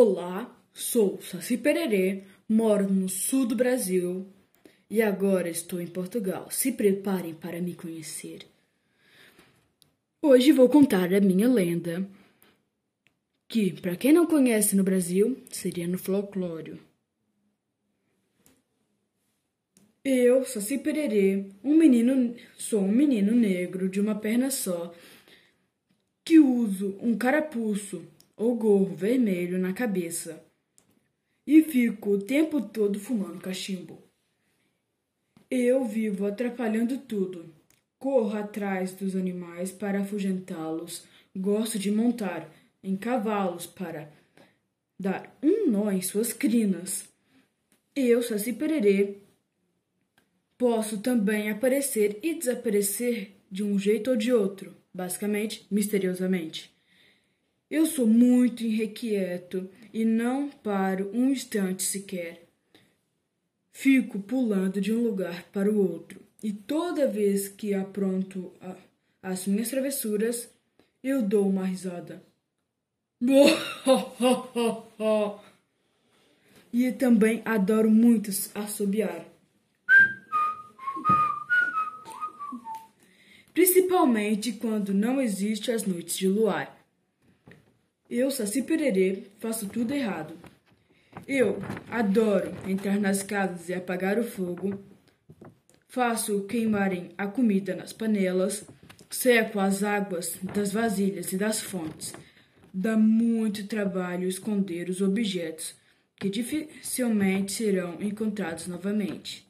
Olá, sou Saci Pererê, moro no sul do Brasil e agora estou em Portugal. Se preparem para me conhecer. Hoje vou contar a minha lenda, que, para quem não conhece no Brasil, seria no folclore. Eu, Saci Pererê, um menino, sou um menino negro de uma perna só, que uso um carapuço ou gorro vermelho na cabeça e fico o tempo todo fumando cachimbo. Eu vivo atrapalhando tudo. Corro atrás dos animais para afugentá-los. Gosto de montar em cavalos para dar um nó em suas crinas. Eu, Saci Pererê, posso também aparecer e desaparecer de um jeito ou de outro, basicamente, misteriosamente. Eu sou muito irrequieto e não paro um instante sequer. Fico pulando de um lugar para o outro, e toda vez que apronto a, as minhas travessuras, eu dou uma risada. e também adoro muito assobiar. Principalmente quando não existe as noites de luar. Eu, Saci Pererê, faço tudo errado. Eu adoro entrar nas casas e apagar o fogo. Faço queimarem a comida nas panelas. Seco as águas das vasilhas e das fontes. Dá muito trabalho esconder os objetos que dificilmente serão encontrados novamente.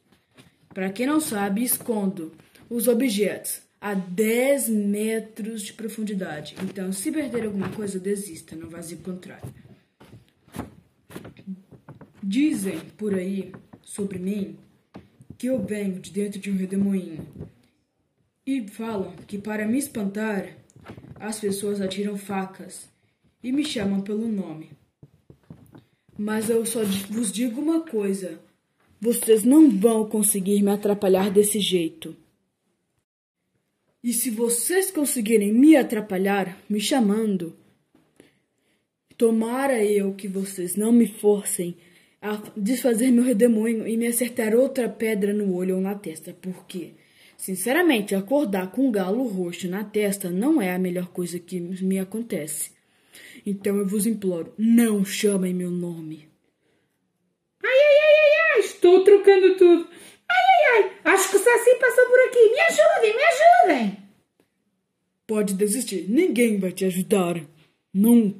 Para quem não sabe, escondo os objetos a 10 metros de profundidade. Então, se perder alguma coisa, desista, vá se encontrar. Dizem por aí sobre mim que eu venho de dentro de um redemoinho. E falam que para me espantar, as pessoas atiram facas e me chamam pelo nome. Mas eu só vos digo uma coisa: vocês não vão conseguir me atrapalhar desse jeito. E se vocês conseguirem me atrapalhar, me chamando, tomara eu que vocês não me forcem a desfazer meu redemoinho e me acertar outra pedra no olho ou na testa, porque, sinceramente, acordar com um galo roxo na testa não é a melhor coisa que me acontece. Então eu vos imploro, não chamem meu nome. Ai, ai, ai, ai, ai, estou trocando tudo. Ai, ai, ai, acho que o Saci passou por aqui. Me ajudem. Pode desistir, ninguém vai te ajudar. Nunca.